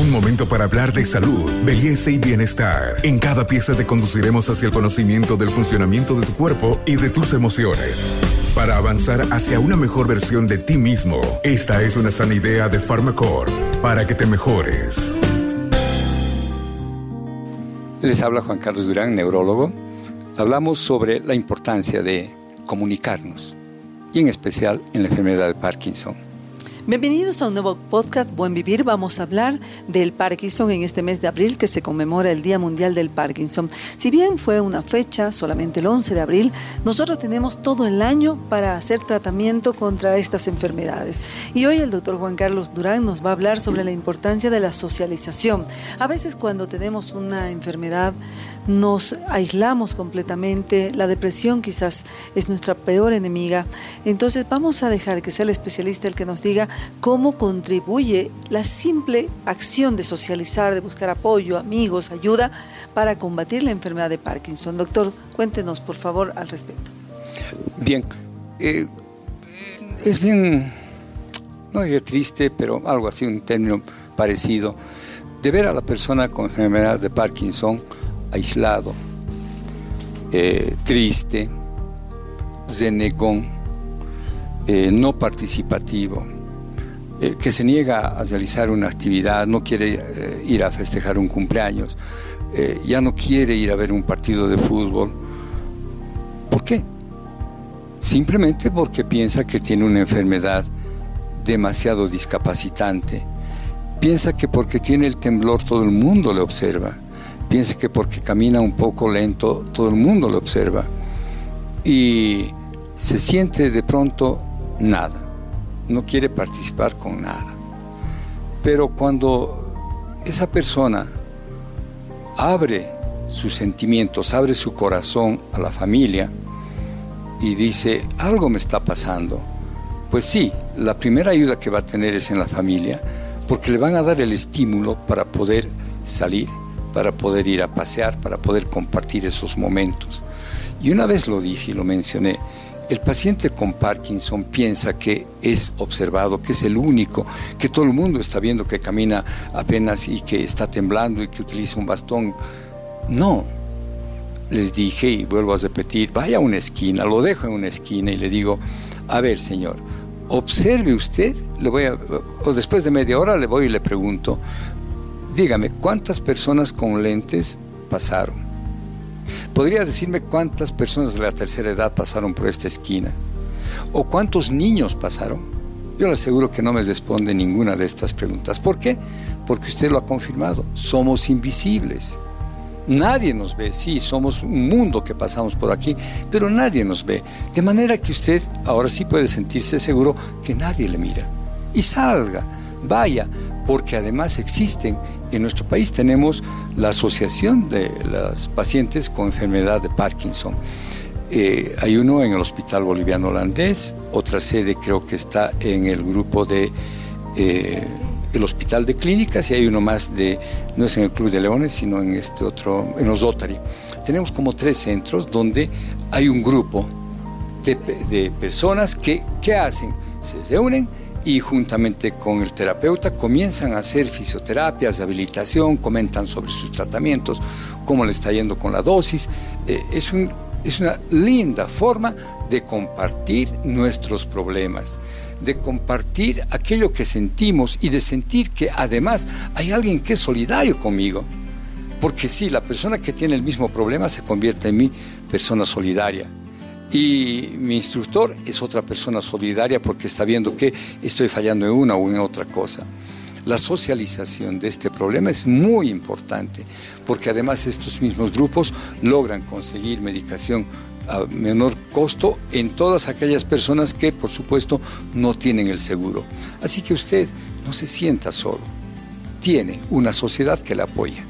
Un momento para hablar de salud, belleza y bienestar. En cada pieza te conduciremos hacia el conocimiento del funcionamiento de tu cuerpo y de tus emociones. Para avanzar hacia una mejor versión de ti mismo, esta es una sana idea de Pharmacore para que te mejores. Les habla Juan Carlos Durán, neurólogo. Hablamos sobre la importancia de comunicarnos y en especial en la enfermedad de Parkinson. Bienvenidos a un nuevo podcast Buen Vivir. Vamos a hablar del Parkinson en este mes de abril que se conmemora el Día Mundial del Parkinson. Si bien fue una fecha, solamente el 11 de abril, nosotros tenemos todo el año para hacer tratamiento contra estas enfermedades. Y hoy el doctor Juan Carlos Durán nos va a hablar sobre la importancia de la socialización. A veces cuando tenemos una enfermedad nos aislamos completamente, la depresión quizás es nuestra peor enemiga. Entonces vamos a dejar que sea el especialista el que nos diga cómo contribuye la simple acción de socializar, de buscar apoyo, amigos, ayuda para combatir la enfermedad de Parkinson. Doctor, cuéntenos por favor al respecto. Bien, eh, es bien, no diría triste, pero algo así, un término parecido, de ver a la persona con enfermedad de Parkinson aislado, eh, triste, zenegón, eh, no participativo eh, que se niega a realizar una actividad, no quiere eh, ir a festejar un cumpleaños, eh, ya no quiere ir a ver un partido de fútbol. ¿Por qué? Simplemente porque piensa que tiene una enfermedad demasiado discapacitante. Piensa que porque tiene el temblor todo el mundo le observa. Piensa que porque camina un poco lento todo el mundo le observa. Y se siente de pronto nada no quiere participar con nada. Pero cuando esa persona abre sus sentimientos, abre su corazón a la familia y dice, algo me está pasando, pues sí, la primera ayuda que va a tener es en la familia, porque le van a dar el estímulo para poder salir, para poder ir a pasear, para poder compartir esos momentos. Y una vez lo dije y lo mencioné, el paciente con Parkinson piensa que es observado, que es el único, que todo el mundo está viendo que camina apenas y que está temblando y que utiliza un bastón. No. Les dije y vuelvo a repetir, vaya a una esquina, lo dejo en una esquina y le digo, a ver señor, observe usted, le voy o después de media hora le voy y le pregunto, dígame, ¿cuántas personas con lentes pasaron? ¿Podría decirme cuántas personas de la tercera edad pasaron por esta esquina? ¿O cuántos niños pasaron? Yo le aseguro que no me responde ninguna de estas preguntas. ¿Por qué? Porque usted lo ha confirmado. Somos invisibles. Nadie nos ve. Sí, somos un mundo que pasamos por aquí, pero nadie nos ve. De manera que usted ahora sí puede sentirse seguro que nadie le mira. Y salga, vaya, porque además existen en nuestro país tenemos la Asociación de los Pacientes con Enfermedad de Parkinson. Eh, hay uno en el Hospital Boliviano Holandés, otra sede creo que está en el grupo de eh, el Hospital de Clínicas y hay uno más de, no es en el Club de Leones, sino en este otro, en los Rotary. Tenemos como tres centros donde hay un grupo de, de personas que, ¿qué hacen? Se reúnen y juntamente con el terapeuta comienzan a hacer fisioterapias, habilitación, comentan sobre sus tratamientos, cómo le está yendo con la dosis. Eh, es, un, es una linda forma de compartir nuestros problemas, de compartir aquello que sentimos y de sentir que además hay alguien que es solidario conmigo. Porque si la persona que tiene el mismo problema se convierte en mi persona solidaria y mi instructor es otra persona solidaria porque está viendo que estoy fallando en una o en otra cosa. La socialización de este problema es muy importante porque además estos mismos grupos logran conseguir medicación a menor costo en todas aquellas personas que por supuesto no tienen el seguro. Así que usted no se sienta solo, tiene una sociedad que le apoya.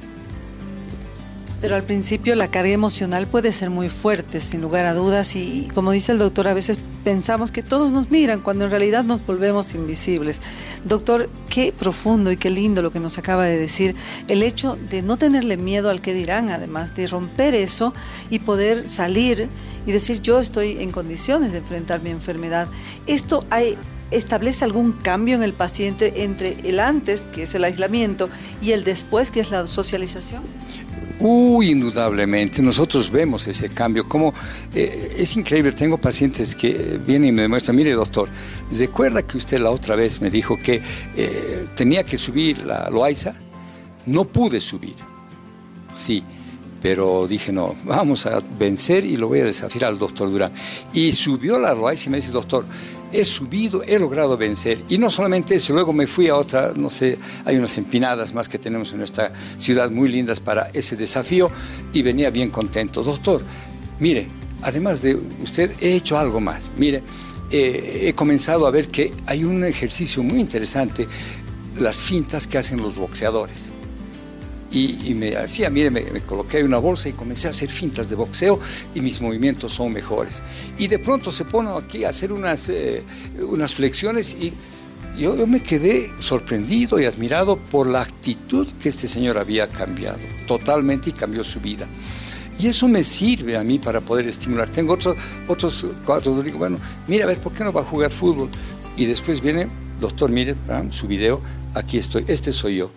Pero al principio la carga emocional puede ser muy fuerte, sin lugar a dudas, y, como dice el doctor, a veces pensamos que todos nos miran cuando en realidad nos volvemos invisibles. Doctor, qué profundo y qué lindo lo que nos acaba de decir, el hecho de no tenerle miedo al que dirán, además de romper eso y poder salir y decir yo estoy en condiciones de enfrentar mi enfermedad. Esto hay establece algún cambio en el paciente entre el antes, que es el aislamiento, y el después, que es la socialización? Uy, indudablemente, nosotros vemos ese cambio. Como eh, es increíble, tengo pacientes que vienen y me demuestran, mire doctor, ¿recuerda que usted la otra vez me dijo que eh, tenía que subir la Loaiza? No pude subir. Sí, pero dije, no, vamos a vencer y lo voy a desafiar al doctor Durán. Y subió la Loaiza y me dice, doctor, he subido, he logrado vencer. Y no solamente eso, luego me fui a otra, no sé, hay unas empinadas más que tenemos en nuestra ciudad muy lindas para ese desafío y venía bien contento. Doctor, mire, además de usted, he hecho algo más. Mire, eh, he comenzado a ver que hay un ejercicio muy interesante, las fintas que hacen los boxeadores y, me hacía, mire, me, coloqué una bolsa y comencé a hacer fintas de boxeo y mis movimientos son mejores. Y de pronto se pone aquí a hacer unas, eh, unas flexiones y yo, yo, me quedé sorprendido y admirado por la actitud que este señor había cambiado totalmente y cambió su vida. Y eso me sirve a mí para poder estimular. Tengo otros otros cuatro, digo, bueno, mira, a ver, ¿por qué no va a jugar fútbol? Y después viene, doctor, mire, su video, aquí estoy, este soy yo.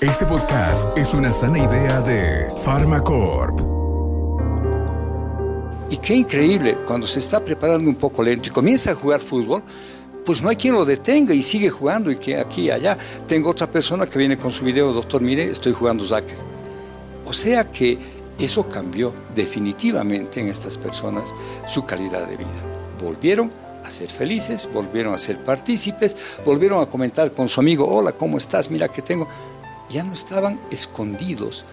Este podcast es una sana idea de Pharmacorp. Y qué increíble, cuando se está preparando un poco lento y comienza a jugar fútbol, pues no hay quien lo detenga y sigue jugando y que aquí y allá. Tengo otra persona que viene con su video, doctor, mire, estoy jugando soccer. O sea que eso cambió definitivamente en estas personas su calidad de vida. Volvieron a ser felices, volvieron a ser partícipes, volvieron a comentar con su amigo, hola, ¿cómo estás? Mira que tengo ya no estaban escondidos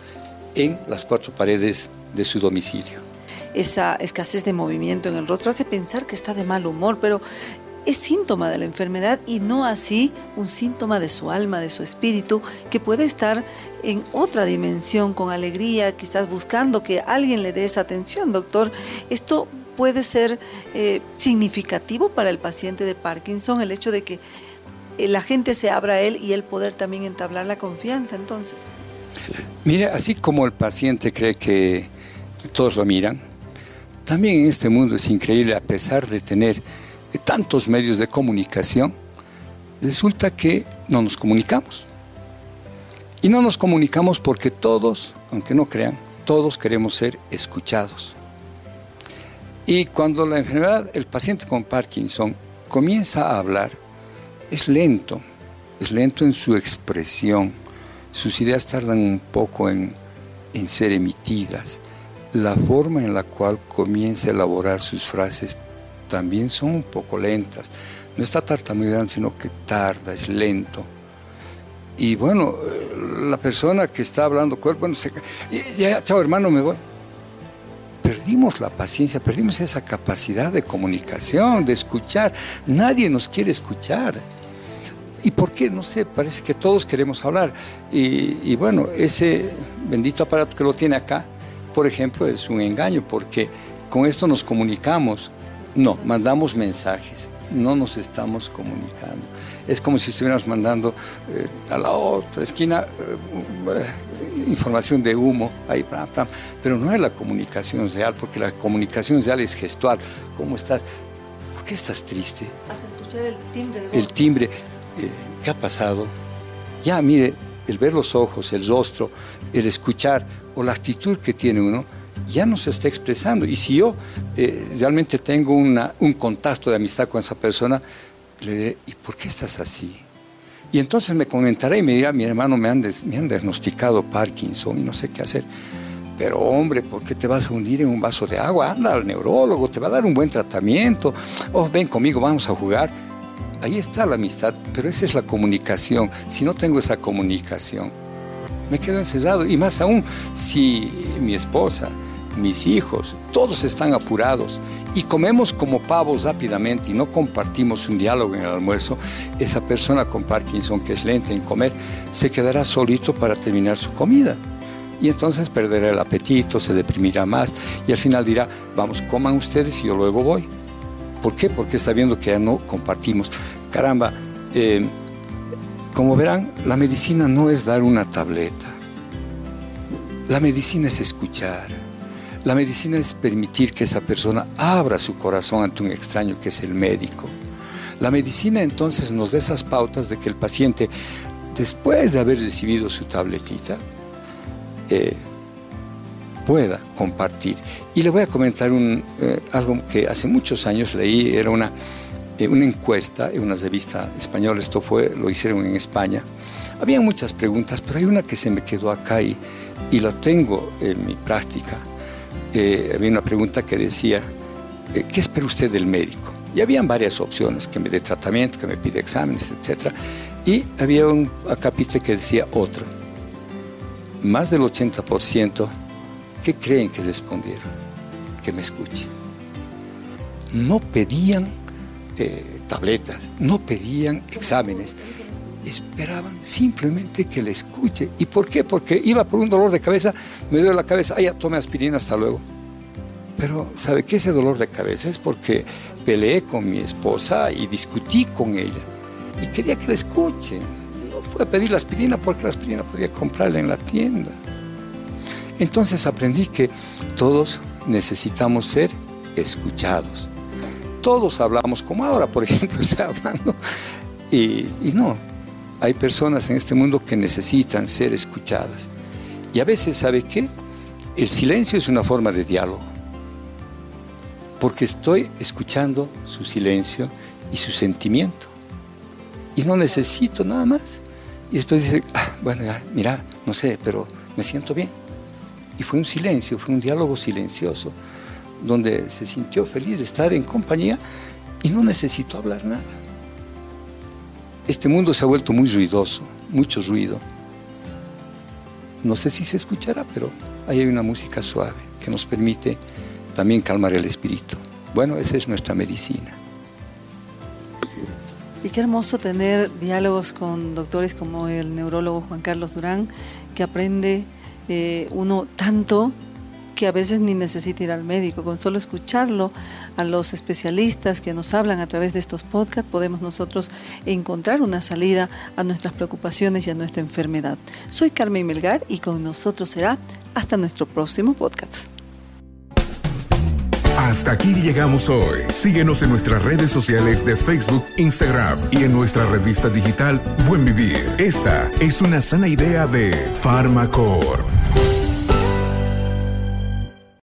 en las cuatro paredes de su domicilio. Esa escasez de movimiento en el rostro hace pensar que está de mal humor, pero es síntoma de la enfermedad y no así un síntoma de su alma, de su espíritu, que puede estar en otra dimensión con alegría, quizás buscando que alguien le dé esa atención, doctor. Esto puede ser eh, significativo para el paciente de Parkinson, el hecho de que la gente se abra a él y él poder también entablar la confianza entonces. Mire, así como el paciente cree que todos lo miran, también en este mundo es increíble, a pesar de tener tantos medios de comunicación, resulta que no nos comunicamos. Y no nos comunicamos porque todos, aunque no crean, todos queremos ser escuchados. Y cuando la enfermedad, el paciente con Parkinson comienza a hablar, es lento, es lento en su expresión, sus ideas tardan un poco en, ser emitidas, la forma en la cual comienza a elaborar sus frases también son un poco lentas. No está tartamudeando, sino que tarda, es lento. Y bueno, eh, la persona que está hablando él, bueno, se, ya, chao hermano, me voy. Perdimos la paciencia, perdimos esa capacidad de comunicación, de escuchar. Nadie nos quiere escuchar. ¿Y por qué? No sé, parece que todos queremos hablar. Y, bueno, ese bendito aparato que lo tiene acá, por ejemplo, es un engaño, porque con esto nos comunicamos. No, mandamos mensajes, no nos estamos comunicando. Es como si estuviéramos mandando eh, a la otra esquina eh, información de humo, ahí, pero no es la comunicación real, porque la comunicación real es gestual. ¿Cómo estás? ¿Por qué estás triste? Hasta escuchar el timbre de voz. El timbre. Eh, ¿qué ha pasado? Ya, mire, el ver los ojos, el rostro, el escuchar o la actitud que tiene uno, ya no se está expresando. Y si yo eh, realmente tengo un contacto de amistad con esa persona, le diré, ¿y por qué estás así? Y entonces me comentará y me dirá, mi hermano, me han, me han diagnosticado Parkinson y no sé qué hacer. Pero hombre, ¿por qué te vas a hundir en un vaso de agua? Anda al neurólogo, te va a dar un buen tratamiento. Oh, ven conmigo, vamos a jugar ahí está la amistad, pero esa es la comunicación. Si no tengo esa comunicación, me quedo encerrado. Y más aún, si mi esposa, mis hijos, todos están apurados y comemos como pavos rápidamente y no compartimos un diálogo en el almuerzo, esa persona con Parkinson que es lenta en comer se quedará solito para terminar su comida. Y entonces perderá el apetito, se deprimirá más y al final dirá, vamos, coman ustedes y yo luego voy. ¿Por qué? Porque está viendo que ya no compartimos. Caramba, eh, como verán, la medicina no es dar una tableta. La medicina es escuchar. La medicina es permitir que esa persona abra su corazón ante un extraño que es el médico. La medicina entonces nos da esas pautas de que el paciente, después de haber recibido su tabletita, eh, pueda compartir. Y le voy a comentar un, eh, algo que hace muchos años leí, era una, eh, una encuesta en una revista española, esto fue, lo hicieron en España. Había muchas preguntas, pero hay una que se me quedó acá y, y la tengo en mi práctica. Eh, había una pregunta que decía, ¿qué espera usted del médico? Y habían varias opciones, que me dé tratamiento, que me pide exámenes, etc. Y había un capítulo que decía otro. Más del 80% ¿Qué creen que respondieron? Que me escuche. No pedían eh, tabletas, no pedían exámenes, esperaban simplemente que le escuche. ¿Y por qué? Porque iba por un dolor de cabeza, me duele la cabeza, ay, ya tome aspirina, hasta luego. Pero, ¿sabe qué? Ese dolor de cabeza es porque peleé con mi esposa y discutí con ella. Y quería que le escuchen. No pude pedir la aspirina porque la aspirina podía comprarla en la tienda. Entonces aprendí que todos necesitamos ser escuchados. Todos hablamos como ahora, por ejemplo, estoy hablando. Y, no, hay personas en este mundo que necesitan ser escuchadas. Y a veces, ¿sabe qué? El silencio es una forma de diálogo. Porque estoy escuchando su silencio y su sentimiento. Y no necesito nada más. Y después dice, ah, bueno, mira, no sé, pero me siento bien. Y fue un silencio, fue un diálogo silencioso, donde se sintió feliz de estar en compañía y no necesitó hablar nada. Este mundo se ha vuelto muy ruidoso, mucho ruido. No sé si se escuchará, pero ahí hay una música suave que nos permite también calmar el espíritu. Bueno, esa es nuestra medicina. Y qué hermoso tener diálogos con doctores como el neurólogo Juan Carlos Durán, que aprende eh, uno tanto que a veces ni necesita ir al médico, con solo escucharlo a los especialistas que nos hablan a través de estos podcasts, podemos nosotros encontrar una salida a nuestras preocupaciones y a nuestra enfermedad. Soy Carmen Melgar y con nosotros será hasta nuestro próximo podcast. Hasta aquí llegamos hoy. Síguenos en nuestras redes sociales de Facebook, Instagram y en nuestra revista digital Buen Vivir. Esta es una sana idea de Farmacor.